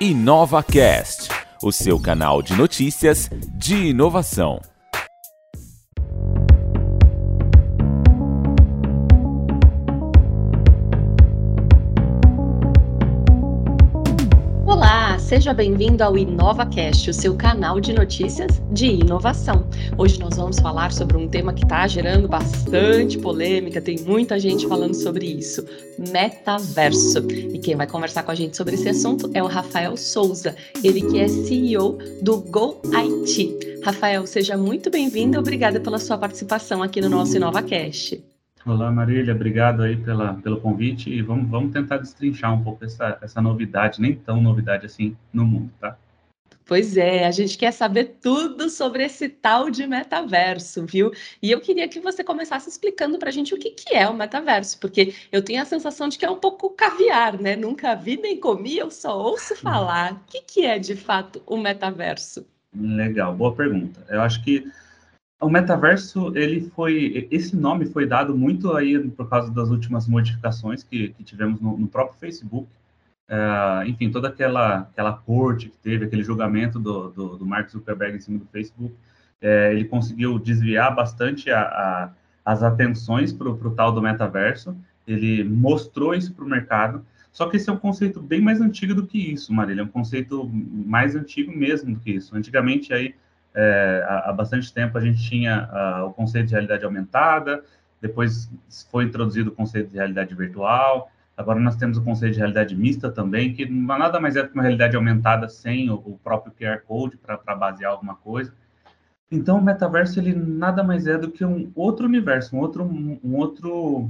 InovaCast, o seu canal de notícias de inovação. Seja bem-vindo ao InovaCast, o seu canal de notícias de inovação. Hoje nós vamos falar sobre um tema que está gerando bastante polêmica, tem muita gente falando sobre isso: metaverso. E quem vai conversar com a gente sobre esse assunto é o Rafael Souza, ele que é CEO do Go IT. Rafael, seja muito bem-vindo e obrigada pela sua participação aqui no nosso InovaCast. Olá, Marília, obrigado aí pela, pelo convite e vamos, vamos tentar destrinchar um pouco essa, essa novidade, nem tão novidade assim no mundo, tá? Pois é, a gente quer saber tudo sobre esse tal de metaverso, viu? E eu queria que você começasse explicando para a gente o que, que é o metaverso, porque eu tenho a sensação de que é um pouco caviar, né? Nunca vi nem comi, eu só ouço falar. O que, que é de fato o metaverso? Legal, boa pergunta. Eu acho que o metaverso, ele foi, esse nome foi dado muito aí por causa das últimas modificações que, que tivemos no, no, próprio Facebook. Uh, enfim, toda aquela, aquela corte que teve, aquele julgamento do, do, do Mark Zuckerberg em cima do Facebook, é, ele conseguiu desviar bastante a, a, as atenções para o tal do metaverso, ele mostrou isso para o mercado, só que esse é um conceito bem mais antigo do que isso, Marília, é um conceito mais antigo mesmo do que isso. Antigamente, aí, é, há, bastante tempo a gente tinha uh, o conceito de realidade aumentada, depois foi introduzido o conceito de realidade virtual, agora nós temos o conceito de realidade mista também, que nada mais é do que uma realidade aumentada sem o, o próprio QR Code para basear alguma coisa. Então, o metaverso ele nada mais é do que um outro universo, um outro, um outro,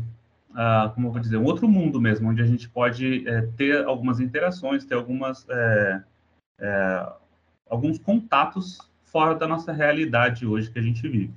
uh, como eu vou dizer, um outro mundo mesmo, onde a gente pode é, ter algumas interações, ter algumas, é, é, alguns contatos fora da nossa realidade hoje que a gente vive.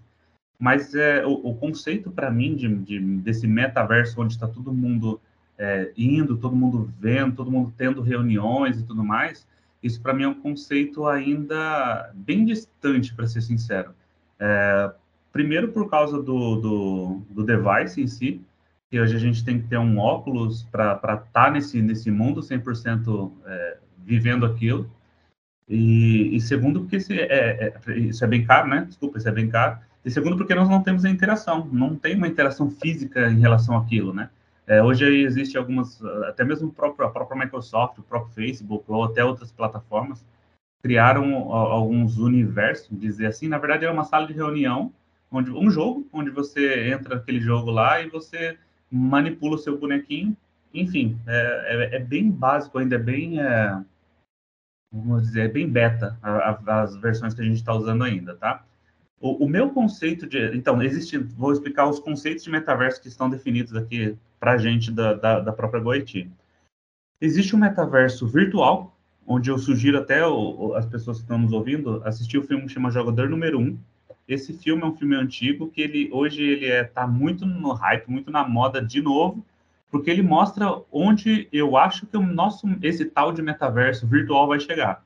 Mas é, o, o conceito para mim de, de, desse metaverso onde está todo mundo é, indo, todo mundo vendo, todo mundo tendo reuniões e tudo mais, isso para mim é um conceito ainda bem distante, para ser sincero. É, primeiro por causa do, do, do, device em si, que hoje a gente tem que ter um óculos para estar tá nesse, nesse mundo 100% é, vivendo aquilo. E, e segundo, porque esse é, é, isso é bem caro, né? Desculpa, isso é bem caro. E segundo, porque nós não temos a interação, não tem uma interação física em relação àquilo, né? É, hoje existe algumas, até mesmo próprio, a própria Microsoft, o próprio Facebook, ou até outras plataformas, criaram alguns universos, dizer assim, na verdade é uma sala de reunião, onde um jogo, onde você entra naquele jogo lá e você manipula o seu bonequinho, enfim, é, é, é bem básico ainda, é bem... É, vamos dizer, bem beta a, a, as versões que a gente está usando ainda, tá? O, o, meu conceito de. Então, existe. Vou explicar os conceitos de metaverso que estão definidos aqui para a gente da, da, da, própria Goethe. Existe um metaverso virtual, onde eu sugiro até o, as pessoas que estão nos ouvindo assistir o filme que chama Jogador Número 1. Esse filme é um filme antigo que ele hoje ele está é, tá muito no hype, muito na moda de novo, porque ele mostra onde eu acho que o nosso esse tal de metaverso virtual vai chegar.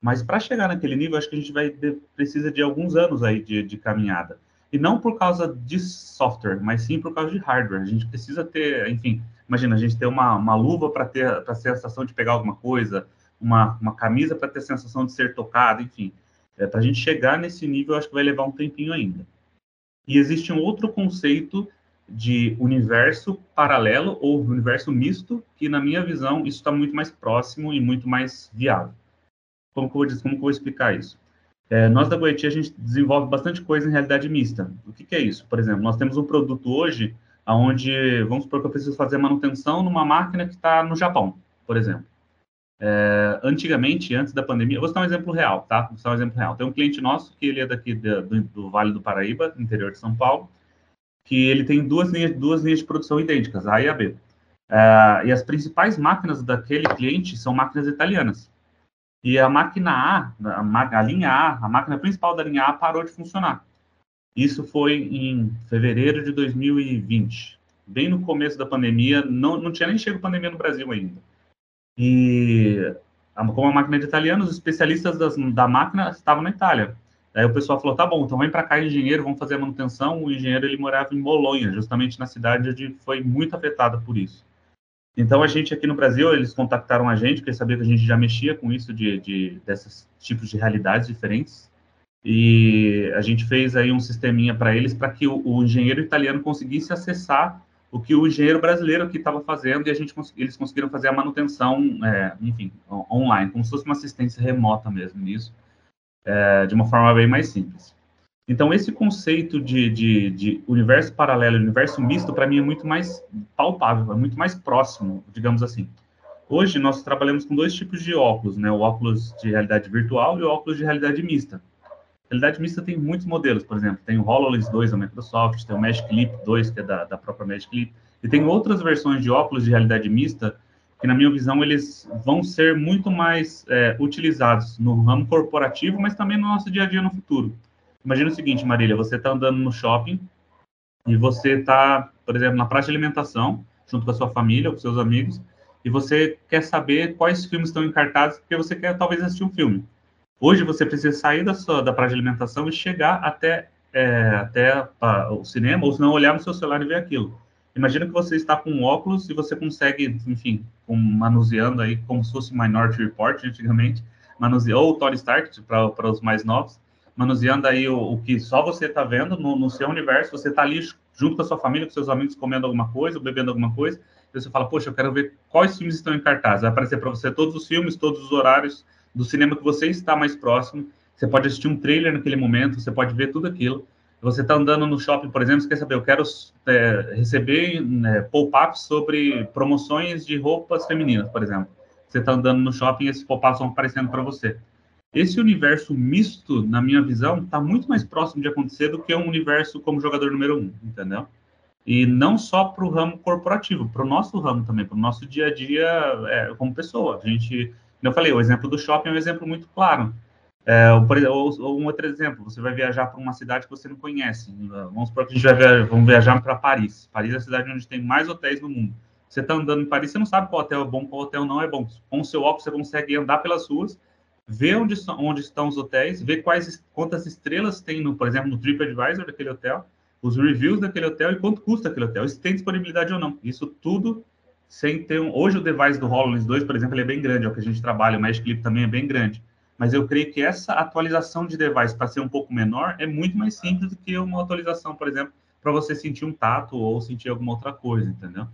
Mas para chegar naquele nível, acho que a gente vai precisa de alguns anos aí de, de, caminhada. E não por causa de software, mas sim por causa de hardware. A gente precisa ter, enfim, imagina a gente ter uma, uma luva para ter a sensação de pegar alguma coisa, uma, uma camisa para ter a sensação de ser tocado, enfim. É, para a gente chegar nesse nível, acho que vai levar um tempinho ainda. E existe um outro conceito de universo paralelo ou universo misto, que na minha visão isso está muito mais próximo e muito mais viável. Como que eu vou, como que eu vou explicar isso? É, nós da Goethe, a gente desenvolve bastante coisa em realidade mista. O que, que, é isso? Por exemplo, nós temos um produto hoje onde, vamos supor que eu preciso fazer manutenção numa máquina que está no Japão, por exemplo. É, antigamente, antes da pandemia, vou dar um exemplo real, tá? Vou dar um exemplo real. Tem um cliente nosso que ele é daqui do, do Vale do Paraíba, interior de São Paulo, que ele tem duas linhas, duas linhas de produção idênticas, A e a B. Uh, e as principais máquinas daquele cliente são máquinas italianas. E a máquina A, a, a, linha A, a máquina principal da linha A parou de funcionar. Isso foi em fevereiro de 2020, bem no começo da pandemia, não, não tinha nem chegado a pandemia no Brasil ainda. E como a máquina é de italiano, os especialistas das, da máquina estavam na Itália. Aí o pessoal falou, tá bom, então vem para cá engenheiro, vamos fazer a manutenção. O engenheiro ele morava em Bolonha, justamente na cidade onde foi muito afetada por isso. Então, a gente aqui no Brasil, eles contactaram a gente, porque sabia que a gente já mexia com isso, de, de desses tipos de realidades diferentes. E a gente fez aí um sisteminha para eles, para que o, o, engenheiro italiano conseguisse acessar o que o engenheiro brasileiro aqui estava fazendo, e a gente, eles conseguiram fazer a manutenção, é, enfim, online, como se fosse uma assistência remota mesmo nisso, é, de uma forma bem mais simples. Então, esse conceito de, de, de universo paralelo, universo misto, para mim é muito mais palpável, é muito mais próximo, digamos assim. Hoje, nós trabalhamos com dois tipos de óculos, né? O óculos de realidade virtual e o óculos de realidade mista. Realidade mista tem muitos modelos, por exemplo, tem o HoloLens 2 da Microsoft, tem o Magic Leap 2, que é da, da própria Magic Leap, e tem outras versões de óculos de realidade mista que, na minha visão, eles vão ser muito mais é, utilizados no ramo corporativo, mas também no nosso dia a dia no futuro. Imagina o seguinte, Marília, você está andando no shopping e você está, por exemplo, na praça de alimentação, junto com a sua família com seus amigos, e você quer saber quais filmes estão em cartaz, porque você quer talvez assistir um filme. Hoje você precisa sair da sua da praça de alimentação e chegar até, é, até o cinema, ou se não olhar no seu celular e ver aquilo. Imagina que você está com óculos e você consegue, enfim, com, manuseando aí como se fosse Minority Report antigamente, manuseou ou Tony Stark para os mais novos, manuseando aí o, o que só você está vendo no, no, seu universo, você está ali junto com a sua família, com seus amigos, comendo alguma coisa, bebendo alguma coisa, e você fala, poxa, eu quero ver quais filmes estão em cartaz. Vai aparecer para você todos os filmes, todos os horários do cinema que você está mais próximo. Você pode assistir um trailer naquele momento, você pode ver tudo aquilo. Você está andando no shopping, por exemplo, você quer saber, eu quero é, receber né, pop-ups sobre promoções de roupas femininas, por exemplo. Você está andando no shopping e esses pop-ups vão aparecendo para você. Esse universo misto, na minha visão, está muito mais próximo de acontecer do que um universo como jogador número um, entendeu? E não só para o ramo corporativo, para o nosso ramo também, para o nosso dia a dia é, como pessoa. A gente, como eu falei, o exemplo do shopping é um exemplo muito claro. É, ou, ou, um outro exemplo, você vai viajar para uma cidade que você não conhece. Vamos supor que a gente vai viajar, vamos viajar para Paris. Paris é a cidade onde tem mais hotéis no mundo. Você está andando em Paris, você não sabe qual hotel é bom, qual hotel não é bom. Com o seu óculos, você consegue andar pelas ruas ver onde, onde estão os hotéis, ver quais quantas estrelas tem, no, por exemplo, no TripAdvisor daquele hotel, os reviews daquele hotel e quanto custa aquele hotel, se tem disponibilidade ou não. Isso tudo sem ter um... Hoje o device do HoloLens 2, por exemplo, é bem grande, é o que a gente trabalha, o Magic Clip também é bem grande. Mas eu creio que essa atualização de device para ser um pouco menor é muito mais simples do que uma atualização, por exemplo, para você sentir um tato ou sentir alguma outra coisa, entendeu?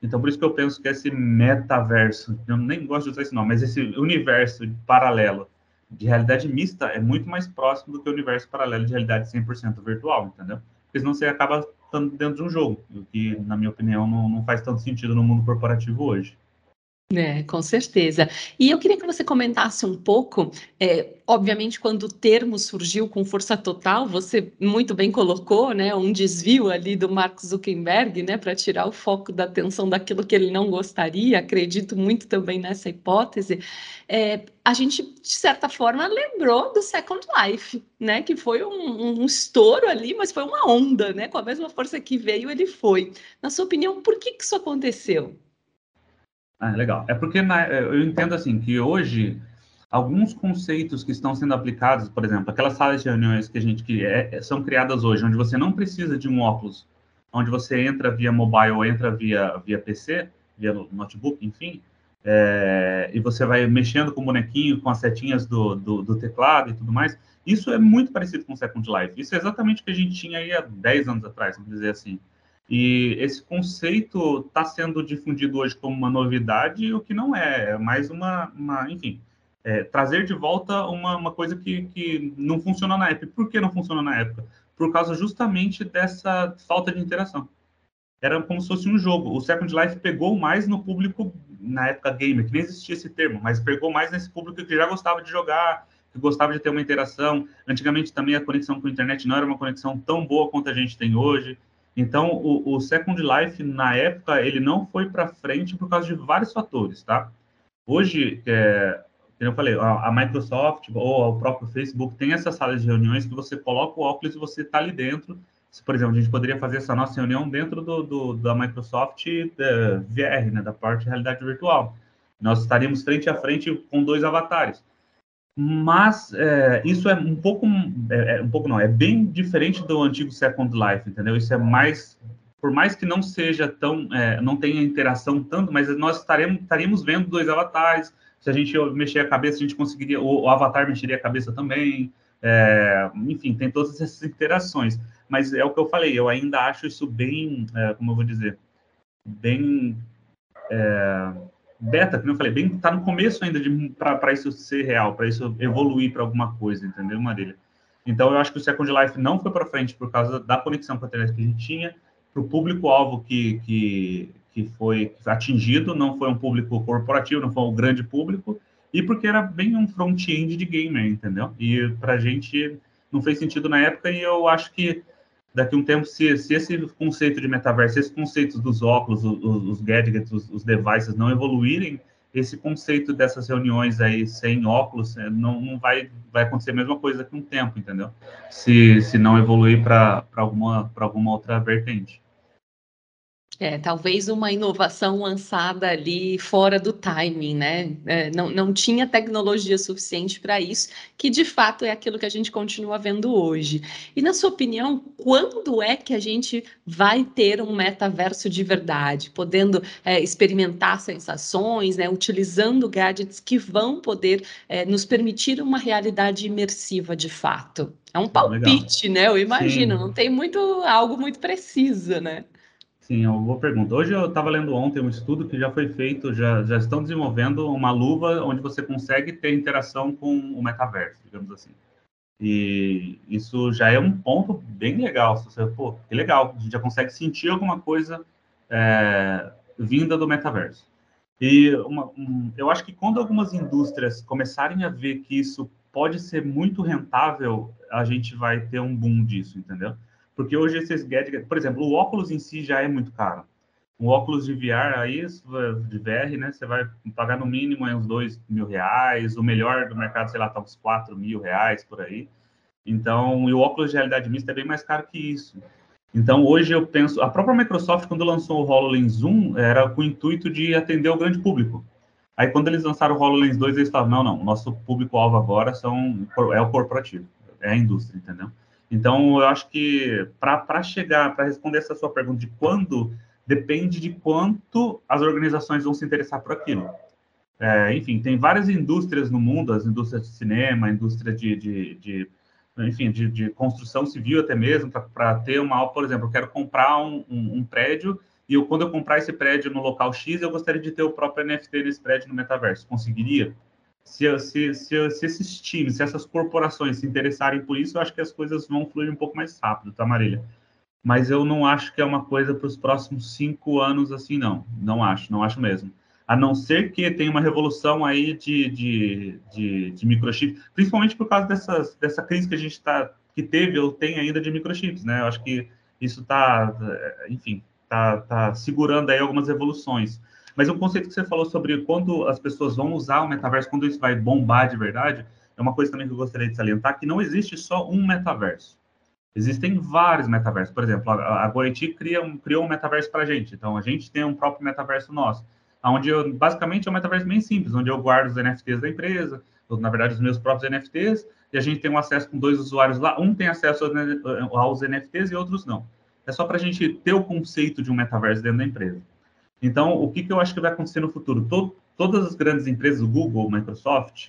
Então, por isso que eu penso que esse metaverso, eu nem gosto de usar esse nome, mas esse universo paralelo de realidade mista é muito mais próximo do que o universo paralelo de realidade 100% virtual, entendeu? Porque senão você acaba estando dentro de um jogo, o que, na minha opinião, não, não faz tanto sentido no mundo corporativo hoje. É, com certeza. E eu queria que você comentasse um pouco, é, obviamente, quando o termo surgiu com força total, você muito bem colocou, né, um desvio ali do Mark Zuckerberg, né, para tirar o foco da atenção daquilo que ele não gostaria. Acredito muito também nessa hipótese. É, a gente, de certa forma, lembrou do Second Life, né, que foi um, um estouro ali, mas foi uma onda, né, com a mesma força que veio, ele foi. Na sua opinião, por que que isso aconteceu? Ah, legal. É porque na, eu entendo assim que hoje alguns conceitos que estão sendo aplicados, por exemplo, aquelas salas de reuniões que a gente que é, é, são criadas hoje, onde você não precisa de um óculos, onde você entra via mobile ou entra via via PC, via notebook, enfim, é, e você vai mexendo com o bonequinho, com as setinhas do, do, do, teclado e tudo mais. Isso é muito parecido com o Second Life. Isso é exatamente o que a gente tinha aí há 10 anos atrás, vamos dizer assim. E esse conceito está sendo difundido hoje como uma novidade, o que não é, é mais uma, uma enfim, é, trazer de volta uma, uma coisa que, que não funcionou na época. Por que não funcionou na época? Por causa justamente dessa falta de interação. Era como se fosse um jogo. O Second Life pegou mais no público, na época gamer, que nem existia esse termo, mas pegou mais nesse público que já gostava de jogar, que gostava de ter uma interação. Antigamente também a conexão com a internet não era uma conexão tão boa quanto a gente tem hoje. Então, o, o Second Life, na época, ele não foi para frente por causa de vários fatores, tá? Hoje, é, como eu falei, a, a, Microsoft ou o próprio Facebook tem essas salas de reuniões que você coloca o óculos e você está ali dentro. Se, por exemplo, a gente poderia fazer essa nossa reunião dentro do, do da Microsoft é, VR, né, da parte de realidade virtual. Nós estaríamos frente a frente com dois avatares mas é, isso é um pouco, é, é, um pouco não, é bem diferente do antigo Second Life, entendeu? Isso é mais por mais que não seja tão, é, não tenha interação tanto, mas nós estaremos, estaremos vendo dois avatares. Se a gente mexer a cabeça, a gente conseguiria, o, o avatar mexeria a cabeça também. É, enfim, tem todas essas interações. Mas é o que eu falei, eu ainda acho isso bem, é, como eu vou dizer, bem é, beta, como eu falei, bem, tá no começo ainda para isso ser real, para isso evoluir para alguma coisa, entendeu, Marília? Então, eu acho que o Second Life não foi para frente por causa da conexão com a internet que a gente tinha, para o público-alvo que, que, que foi atingido, não foi um público corporativo, não foi um grande público, e porque era bem um front-end de gamer, entendeu? E para a gente não fez sentido na época, e eu acho que daqui a um tempo, se, se esse conceito de metaverso, esses conceitos dos óculos, os, os gadgets, os, os, devices não evoluírem, esse conceito dessas reuniões aí sem óculos é, não, não vai, vai acontecer a mesma coisa daqui a um tempo, entendeu? Se, se não evoluir para alguma, alguma outra vertente. É, talvez uma inovação lançada ali fora do timing, né? É, não, não tinha tecnologia suficiente para isso, que de fato é aquilo que a gente continua vendo hoje. E na sua opinião, quando é que a gente vai ter um metaverso de verdade, podendo é, experimentar sensações, né? Utilizando gadgets que vão poder é, nos permitir uma realidade imersiva de fato? É um palpite, Legal. né? Eu imagino, Sim. não tem muito algo muito preciso, né? Sim, é uma boa pergunta. Hoje eu estava lendo ontem um estudo que já foi feito, já, já estão desenvolvendo uma luva onde você consegue ter interação com o metaverso, digamos assim. E isso já é um ponto bem legal. Você, pô, que legal, a gente já consegue sentir alguma coisa é, vinda do metaverso. E uma, um, eu acho que quando algumas indústrias começarem a ver que isso pode ser muito rentável, a gente vai ter um boom disso, entendeu? Porque hoje esses gadgets, por exemplo, o óculos em si já é muito caro. Um óculos de VR aí, de VR, né? Você vai pagar no mínimo uns dois mil reais. O melhor do mercado, sei lá, tá uns quatro mil reais por aí. Então, e o óculos de realidade mista é bem mais caro que isso. Então, hoje eu penso, a própria Microsoft, quando lançou o HoloLens 1, era com o intuito de atender o grande público. Aí, quando eles lançaram o HoloLens 2, eles falaram, não, não, nosso público-alvo agora são, é o corporativo, é a indústria, entendeu? Então, eu acho que para chegar, para responder essa sua pergunta de quando, depende de quanto as organizações vão se interessar por aquilo. É, enfim, tem várias indústrias no mundo, as indústrias de cinema, a indústria de, de, de enfim, de, de, construção civil até mesmo, para ter uma, por exemplo, eu quero comprar um, um, um prédio e eu, quando eu comprar esse prédio no local X, eu gostaria de ter o próprio NFT nesse prédio no metaverso. Conseguiria? Se, se, se, se, esses times, se essas corporações se interessarem por isso, eu acho que as coisas vão fluir um pouco mais rápido, tá, Marília? Mas eu não acho que é uma coisa para os próximos cinco anos assim, não. Não acho, não acho mesmo. A não ser que tenha uma revolução aí de, de, de, de microchips, principalmente por causa dessas, dessa crise que a gente está, que teve ou tem ainda de microchips, né? Eu acho que isso está, enfim, está tá segurando aí algumas evoluções. Mas um conceito que você falou sobre quando as pessoas vão usar o metaverso, quando isso vai bombar de verdade, é uma coisa também que eu gostaria de salientar, que não existe só um metaverso. Existem vários metaversos. Por exemplo, a Goeti cria um, criou um metaverso para a gente. Então, a gente tem um próprio metaverso nosso. Onde eu, basicamente, é um metaverso bem simples, onde eu guardo os NFTs da empresa, ou, na verdade, os meus próprios NFTs, e a gente tem um acesso com dois usuários lá. Um tem acesso aos NFTs e outros não. É só para a gente ter o conceito de um metaverso dentro da empresa. Então, o que, que eu acho que vai acontecer no futuro? Todo, todas as grandes empresas, o Google, Microsoft,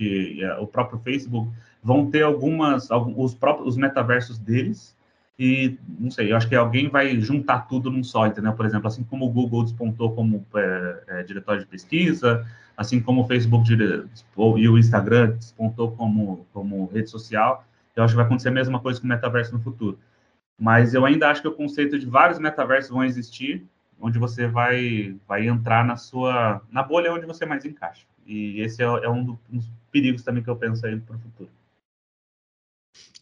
o próprio Facebook, vão ter algumas, os próprios os metaversos deles, e não sei, eu acho que alguém vai juntar tudo num só, entendeu? Por exemplo, assim como o Google despontou como é, é, diretório de pesquisa, assim como o Facebook e o Instagram despontou como, como rede social, eu acho que vai acontecer a mesma coisa com o metaverso no futuro. Mas eu ainda acho que o conceito de vários metaversos vão existir, onde você vai, vai entrar na sua na bolha onde você mais encaixa. E esse é, é um dos perigos também que eu penso aí para o futuro.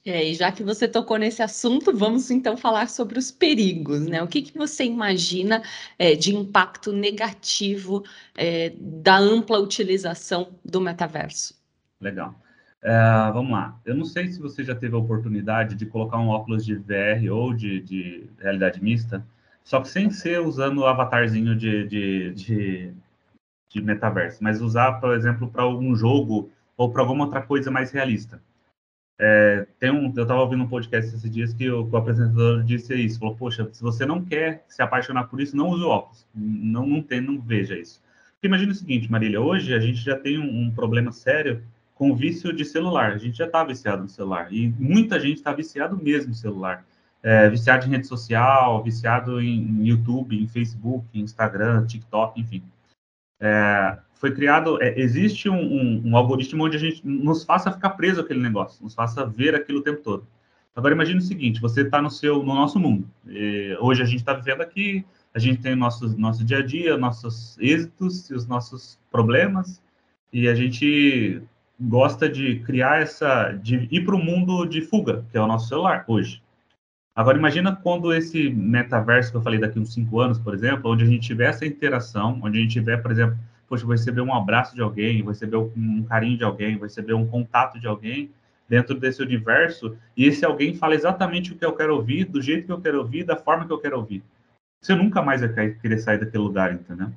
É, e já que você tocou nesse assunto, vamos então falar sobre os perigos, né? O que, que você imagina é, de impacto negativo é, da ampla utilização do metaverso? Legal. É, vamos lá. Eu não sei se você já teve a oportunidade de colocar um óculos de VR ou de, de realidade mista só que sem ser usando o avatarzinho de, de, de, de metaverso, mas usar, por exemplo, para algum jogo ou para alguma outra coisa mais realista. É, tem um, eu estava ouvindo um podcast esses dias que o, o, apresentador disse isso, falou, poxa, se você não quer se apaixonar por isso, não use óculos, não, não tem, não veja isso. Porque imagina o seguinte, Marília, hoje a gente já tem um, um problema sério com o vício de celular, a gente já está viciado no celular, e muita gente está viciado mesmo no celular, é, viciado em rede social, viciado em, YouTube, em Facebook, Instagram, TikTok, enfim. É, foi criado, é, existe um, um, um, algoritmo onde a gente nos faça ficar preso aquele negócio, nos faça ver aquilo o tempo todo. Agora imagine o seguinte: você está no seu, no nosso mundo. E hoje a gente está vivendo aqui, a gente tem o nosso, nosso dia a dia, nossos êxitos e os nossos problemas, e a gente gosta de criar essa, de ir para o mundo de fuga, que é o nosso celular hoje. Agora imagina quando esse metaverso que eu falei daqui uns cinco anos, por exemplo, onde a gente tiver essa interação, onde a gente tiver, por exemplo, poxa, vou receber um abraço de alguém, vou receber um carinho de alguém, vou receber um contato de alguém dentro desse universo, e esse alguém fala exatamente o que eu quero ouvir, do jeito que eu quero ouvir, da forma que eu quero ouvir. Você nunca mais vai querer sair daquele lugar, entendeu?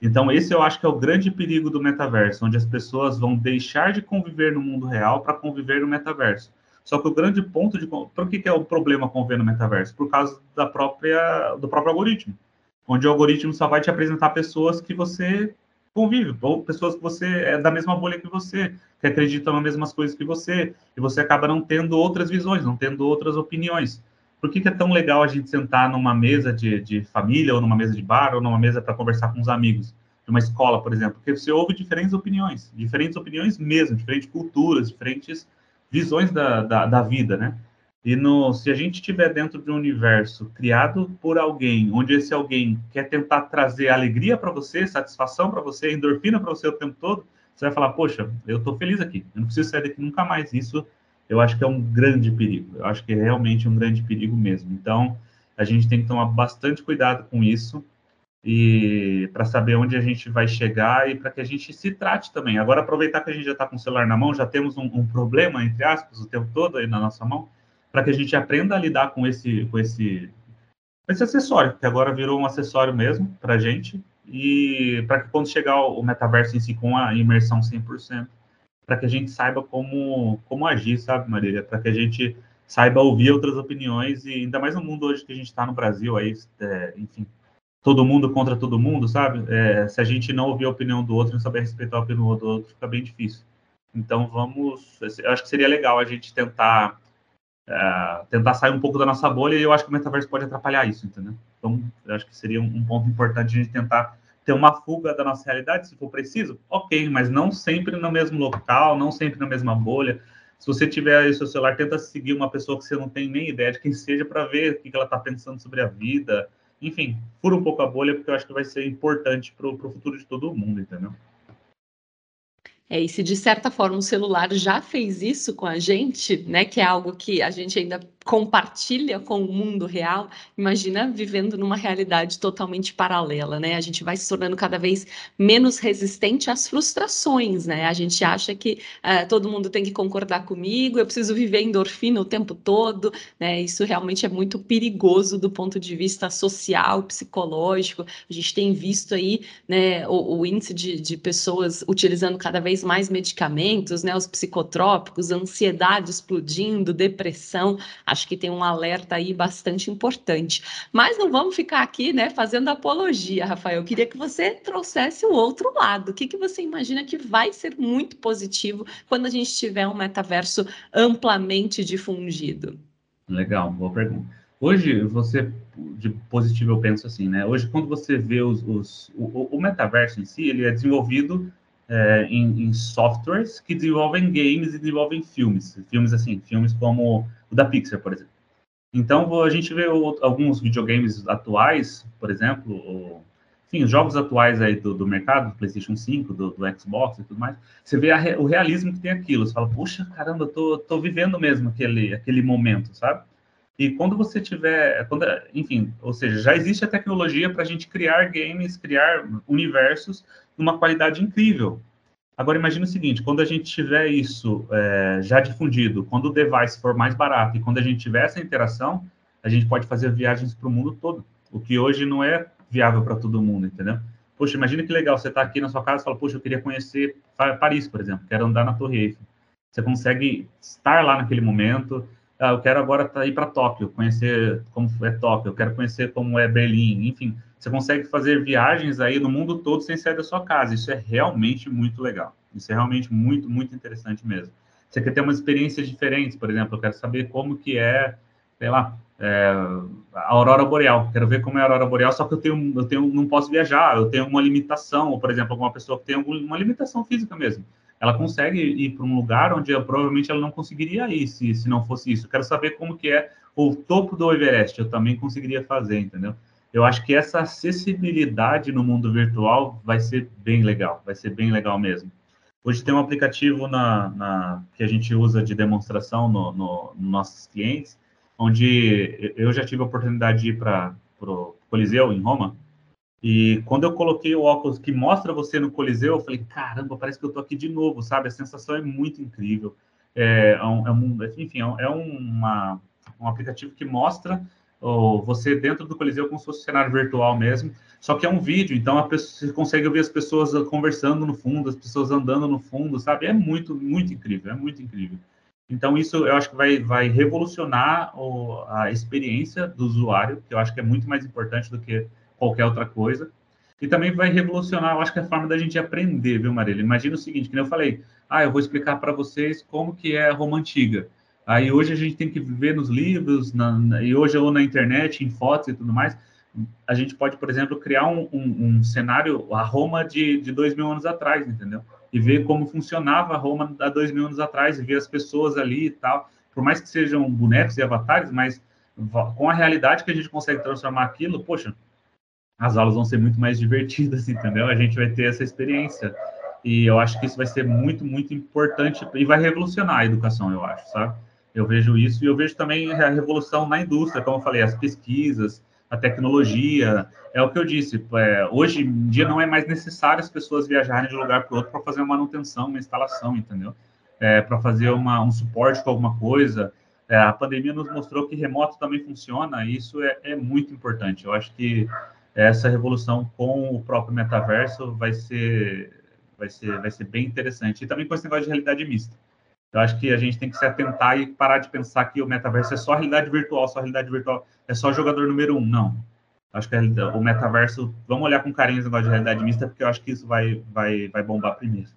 Então, esse eu acho que é o grande perigo do metaverso, onde as pessoas vão deixar de conviver no mundo real para conviver no metaverso. Só que o grande ponto de. Por que, que é o problema conviver no metaverso? Por causa da própria, do próprio algoritmo. Onde o algoritmo só vai te apresentar pessoas que você convive, ou pessoas que você é da mesma bolha que você, que acreditam nas mesmas coisas que você, e você acaba não tendo outras visões, não tendo outras opiniões. Por que, que é tão legal a gente sentar numa mesa de, de família, ou numa mesa de bar, ou numa mesa para conversar com os amigos? Uma escola, por exemplo, porque você ouve diferentes opiniões, diferentes opiniões mesmo, diferentes culturas, diferentes visões da, da, da vida, né? E no, se a gente estiver dentro de um universo criado por alguém, onde esse alguém quer tentar trazer alegria para você, satisfação para você, endorfina para você o tempo todo, você vai falar: Poxa, eu estou feliz aqui, eu não preciso sair daqui nunca mais. Isso eu acho que é um grande perigo, eu acho que é realmente um grande perigo mesmo. Então, a gente tem que tomar bastante cuidado com isso e para saber onde a gente vai chegar e para que a gente se trate também. Agora, aproveitar que a gente já está com o celular na mão, já temos um, um problema, entre aspas, o tempo todo aí na nossa mão para que a gente aprenda a lidar com esse, com esse, esse acessório, que agora virou um acessório mesmo para a gente, e para que quando chegar o metaverso em si com a imersão 100%, para que a gente saiba como, como agir, sabe, Marília? Para que a gente saiba ouvir outras opiniões, e ainda mais no mundo hoje que a gente está no Brasil, aí, é, enfim, todo mundo contra todo mundo, sabe? É, se a gente não ouvir a opinião do outro, não saber respeitar a opinião do outro, fica bem difícil. Então, vamos. Eu acho que seria legal a gente tentar é, tentar sair um pouco da nossa bolha e eu acho que o metaverso pode atrapalhar isso, entendeu? Então, eu acho que seria um, um ponto importante a gente tentar ter uma fuga da nossa realidade, se for preciso, ok, mas não sempre no mesmo local, não sempre na mesma bolha. Se você tiver aí seu celular, tenta seguir uma pessoa que você não tem nem ideia de quem seja para ver o que ela está pensando sobre a vida. Enfim, fura um pouco a bolha, porque eu acho que vai ser importante para o futuro de todo mundo, entendeu? É, e se de certa forma o celular já fez isso com a gente, né, que é algo que a gente ainda compartilha com o mundo real, imagina vivendo numa realidade totalmente paralela, né? A gente vai se tornando cada vez menos resistente às frustrações, né? A gente acha que uh, todo mundo tem que concordar comigo, eu preciso viver endorfina o tempo todo, né? Isso realmente é muito perigoso do ponto de vista social, psicológico. A gente tem visto aí, né, o, o índice de, de pessoas utilizando cada vez mais medicamentos, né? Os psicotrópicos, ansiedade explodindo, depressão Acho que tem um alerta aí bastante importante. Mas não vamos ficar aqui, né, fazendo apologia, Rafael. Eu queria que você trouxesse o outro lado. O que, que você imagina que vai ser muito positivo quando a gente tiver um metaverso amplamente difundido? Legal, boa pergunta. Hoje, você, de positivo, eu penso assim, né? Hoje, quando você vê os, os o, o, metaverso em si, ele é desenvolvido é, em, em, softwares que desenvolvem games e desenvolvem filmes. Filmes, assim, filmes como da Pixar, por exemplo. Então, a gente vê alguns videogames atuais, por exemplo, o, enfim, os jogos atuais aí do, do mercado, do PlayStation 5, do, do, Xbox e tudo mais, você vê a, o realismo que tem aquilo. Você fala, puxa, caramba, eu tô, tô vivendo mesmo aquele, aquele momento, sabe? E quando você tiver, quando, enfim, ou seja, já existe a tecnologia para a gente criar games, criar universos numa qualidade incrível. Agora, imagine o seguinte: quando a gente tiver isso é, já difundido, quando o device for mais barato e quando a gente tiver essa interação, a gente pode fazer viagens para o mundo todo, o que hoje não é viável para todo mundo, entendeu? Poxa, imagina que legal, você está aqui na sua casa e fala, poxa, eu queria conhecer Paris, por exemplo, quero andar na Torre Eiffel. Você consegue estar lá naquele momento. Ah, eu quero agora ir para Tóquio, conhecer como é Tóquio, eu quero conhecer como é Berlim, enfim. Você consegue fazer viagens aí no mundo todo sem sair da sua casa. Isso é realmente muito legal. Isso é realmente muito, muito interessante mesmo. Você quer ter uma experiência diferente, por exemplo, eu quero saber como que é, sei lá, é, a aurora boreal. Quero ver como é a aurora boreal, só que eu tenho, eu tenho, não posso viajar, eu tenho uma limitação, ou por exemplo, alguma pessoa que tem uma limitação física mesmo. Ela consegue ir para um lugar onde eu, provavelmente ela não conseguiria ir se, se não fosse isso. Eu quero saber como que é o topo do Everest, eu também conseguiria fazer, entendeu? Eu acho que essa acessibilidade no mundo virtual vai ser bem legal, vai ser bem legal mesmo. Hoje tem um aplicativo na, na que a gente usa de demonstração no, no, nos nossos clientes, onde eu já tive a oportunidade de ir para o Coliseu, em Roma, e quando eu coloquei o óculos que mostra você no Coliseu, eu falei, caramba, parece que eu estou aqui de novo, sabe? A sensação é muito incrível. É, é um, é um enfim, é, é uma, um aplicativo que mostra oh, você dentro do Coliseu como se fosse um cenário virtual mesmo, só que é um vídeo, então a pessoa, você consegue ouvir as pessoas conversando no fundo, as pessoas andando no fundo, sabe? É muito, muito incrível, é muito incrível. Então, isso eu acho que vai, vai revolucionar o, a experiência do usuário, que eu acho que é muito mais importante do que qualquer outra coisa. E também vai revolucionar, eu acho que a forma da gente aprender, viu, Marília? Imagina o seguinte, que eu falei, ah, eu vou explicar para vocês como que é a Roma Antiga. Aí hoje a gente tem que viver nos livros, na, na, e hoje ou na internet, em fotos e tudo mais. A gente pode, por exemplo, criar um, um, um cenário, a Roma de, de dois mil anos atrás, entendeu? e ver como funcionava Roma há dois mil anos atrás, e ver as pessoas ali e tal. Por mais que sejam bonecos e avatares, mas com a realidade que a gente consegue transformar aquilo, poxa, as aulas vão ser muito mais divertidas, entendeu? A gente vai ter essa experiência. E eu acho que isso vai ser muito, muito importante e vai revolucionar a educação, eu acho, sabe? Eu vejo isso e eu vejo também a revolução na indústria, como eu falei, as pesquisas, a tecnologia. É o que eu disse, é, hoje em dia não é mais necessário as pessoas viajarem de um lugar para outro para fazer uma manutenção, uma instalação, entendeu? É, para fazer uma, um suporte com alguma coisa. É, a pandemia nos mostrou que remoto também funciona, e isso é, é muito importante. Eu acho que essa revolução com o próprio metaverso vai ser, vai ser, vai ser bem interessante. E também com esse negócio de realidade mista. Eu acho que a gente tem que se atentar e parar de pensar que o metaverso é só realidade virtual, só realidade virtual, é só jogador número um. Não. Acho que o metaverso, vamos olhar com carinho esse negócio de realidade mista, porque eu acho que isso vai, vai, vai bombar primeiro.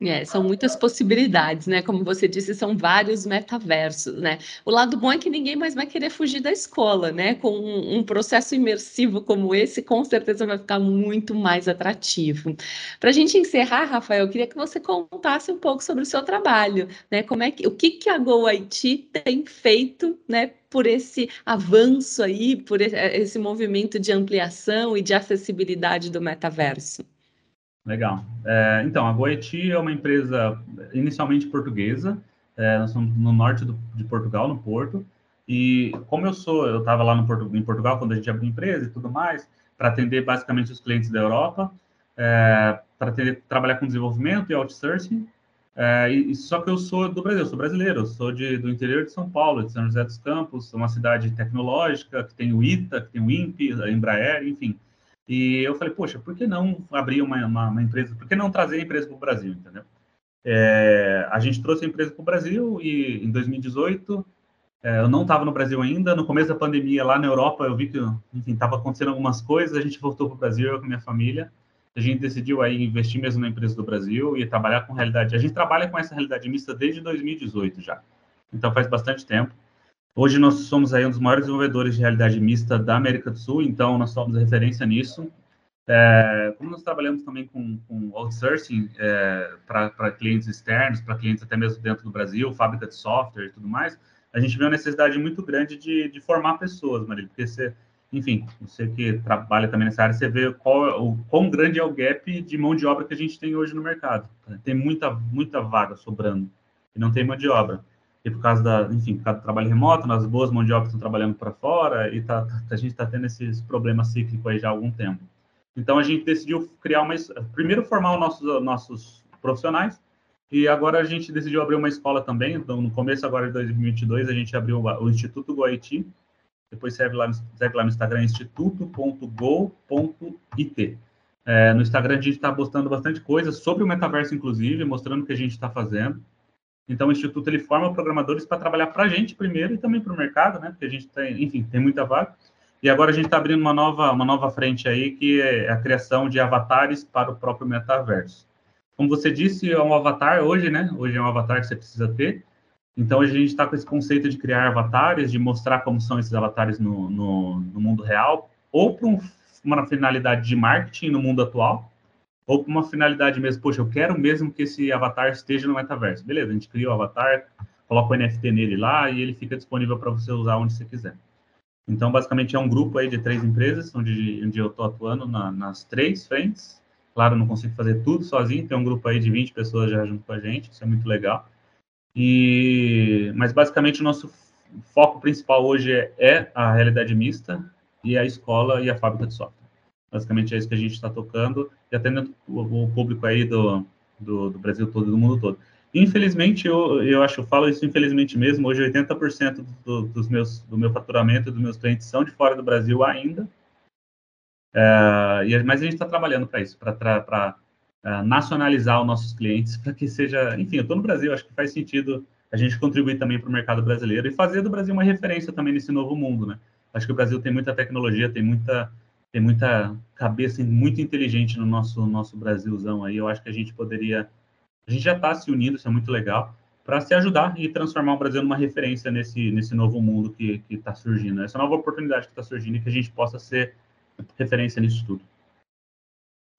É, são muitas possibilidades, né? Como você disse, são vários metaversos, né? O lado bom é que ninguém mais vai querer fugir da escola, né? Com um, um processo imersivo como esse, com certeza vai ficar muito mais atrativo. Para a gente encerrar, Rafael, eu queria que você contasse um pouco sobre o seu trabalho, né? Como é que, o que, que a GoIT tem feito, né? Por esse avanço aí, por esse movimento de ampliação e de acessibilidade do metaverso. Legal. É, então, a Goeti é uma empresa inicialmente portuguesa, é, nós somos no norte do, de Portugal, no Porto, e como eu sou, eu estava lá no Porto, em Portugal quando a gente abriu empresa e tudo mais, para atender basicamente os clientes da Europa, é, para trabalhar com desenvolvimento e outsourcing, é, e, só que eu sou do Brasil, sou brasileiro, sou de, do interior de São Paulo, de São José dos Campos, uma cidade tecnológica, que tem o ITA, que tem o INPE, a Embraer, enfim, e eu falei, poxa, por que não abrir uma, uma, uma empresa, por que não trazer a empresa para o Brasil, entendeu? É, a gente trouxe a empresa para o Brasil e em 2018 é, eu não estava no Brasil ainda. No começo da pandemia, lá na Europa, eu vi que, estava acontecendo algumas coisas. A gente voltou para o Brasil, eu com minha família. A gente decidiu aí investir mesmo na empresa do Brasil e trabalhar com realidade. A gente trabalha com essa realidade mista desde 2018 já. Então faz bastante tempo. Hoje nós somos aí um dos maiores desenvolvedores de realidade mista da América do Sul, então nós somos referência nisso. É, como nós trabalhamos também com, com outsourcing é, para clientes externos, para clientes até mesmo dentro do Brasil, fábrica de software e tudo mais, a gente vê uma necessidade muito grande de, de formar pessoas, Marília, porque você, enfim, você que trabalha também nessa área, você vê qual, o quão grande é o gap de mão de obra que a gente tem hoje no mercado. Tem muita, muita vaga sobrando e não tem mão de obra e por causa da, enfim, por causa do trabalho remoto, nas boas mão de obra estão trabalhando para fora e tá, a gente está tendo esses problemas cíclicos aí já há algum tempo. Então a gente decidiu criar uma, primeiro formar os nossos, nossos profissionais e agora a gente decidiu abrir uma escola também. Então no começo agora de 2022 a gente abriu o Instituto Goiti, depois segue lá, segue lá no Instagram instituto.go.it. É, no Instagram a gente está postando bastante coisa sobre o metaverso, inclusive, mostrando o que a gente está fazendo. Então, o Instituto ele forma programadores para trabalhar para a gente primeiro e também para o mercado, né? Porque a gente tem, enfim, tem muita vaga. E agora a gente está abrindo uma nova, uma nova frente aí, que é a criação de avatares para o próprio metaverso. Como você disse, é um avatar hoje, né? Hoje é um avatar que você precisa ter. Então, a gente está com esse conceito de criar avatares, de mostrar como são esses avatares no, no, no mundo real, ou para um, uma finalidade de marketing no mundo atual, ou para uma finalidade mesmo, poxa, eu quero mesmo que esse avatar esteja no metaverso. Beleza, a gente cria o avatar, coloca o NFT nele lá e ele fica disponível para você usar onde você quiser. Então, basicamente, é um grupo aí de três empresas, onde, onde eu estou atuando na, nas três frentes. Claro, não consigo fazer tudo sozinho, tem um grupo aí de 20 pessoas já junto com a gente, isso é muito legal. E, mas, basicamente, o nosso foco principal hoje é, é a realidade mista e a escola e a fábrica de software. Basicamente é isso que a gente está tocando e atendendo o, público aí do, do, do, Brasil todo, do mundo todo. Infelizmente, eu, eu acho, eu falo isso infelizmente mesmo, hoje 80% do, dos meus, do meu faturamento e dos meus clientes são de fora do Brasil ainda, é, mas a gente está trabalhando para isso, para é, nacionalizar os nossos clientes, para que seja, enfim, eu estou no Brasil, acho que faz sentido a gente contribuir também para o mercado brasileiro e fazer do Brasil uma referência também nesse novo mundo, né? Acho que o Brasil tem muita tecnologia, tem muita tem muita cabeça muito inteligente no nosso nosso Brasilzão aí. Eu acho que a gente poderia, a gente já está se unindo, isso é muito legal, para se ajudar e transformar o Brasil numa referência nesse nesse novo mundo que está surgindo, essa nova oportunidade que está surgindo e que a gente possa ser referência nisso tudo.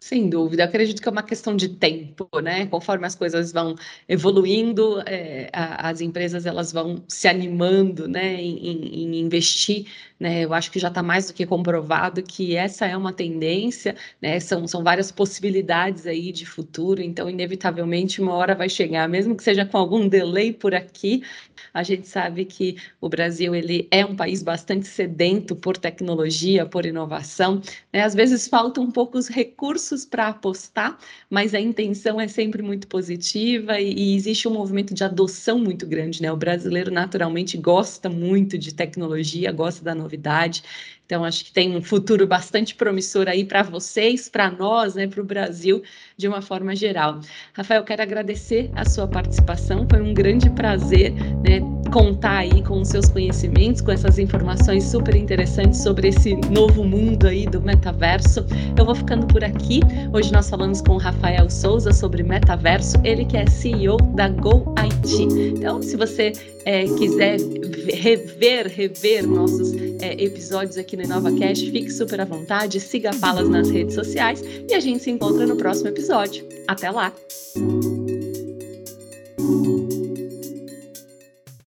Sem dúvida, acredito que é uma questão de tempo, né? Conforme as coisas vão evoluindo, é, a, as empresas elas vão se animando, né, em, em investir, né? Eu acho que já está mais do que comprovado que essa é uma tendência, né? São, são várias possibilidades aí de futuro, então inevitavelmente uma hora vai chegar, mesmo que seja com algum delay por aqui. A gente sabe que o Brasil ele é um país bastante sedento por tecnologia, por inovação, né? Às vezes faltam um pouco os recursos recursos para apostar, mas a intenção é sempre muito positiva e, e, existe um movimento de adoção muito grande, né? O brasileiro naturalmente gosta muito de tecnologia, gosta da novidade. Então, acho que tem um futuro bastante promissor aí para vocês, para nós, né, para o Brasil, de uma forma geral. Rafael, quero agradecer a sua participação, foi um grande prazer né, contar aí com os seus conhecimentos, com essas informações super interessantes sobre esse novo mundo aí do metaverso. Eu vou ficando por aqui. Hoje nós falamos com o Rafael Souza sobre metaverso, ele que é CEO da Go IT. Então, se você é, quiser rever, rever nossos é, episódios aqui no Cash, fique super à vontade, siga Palas nas redes sociais e a gente se encontra no próximo episódio. Até lá!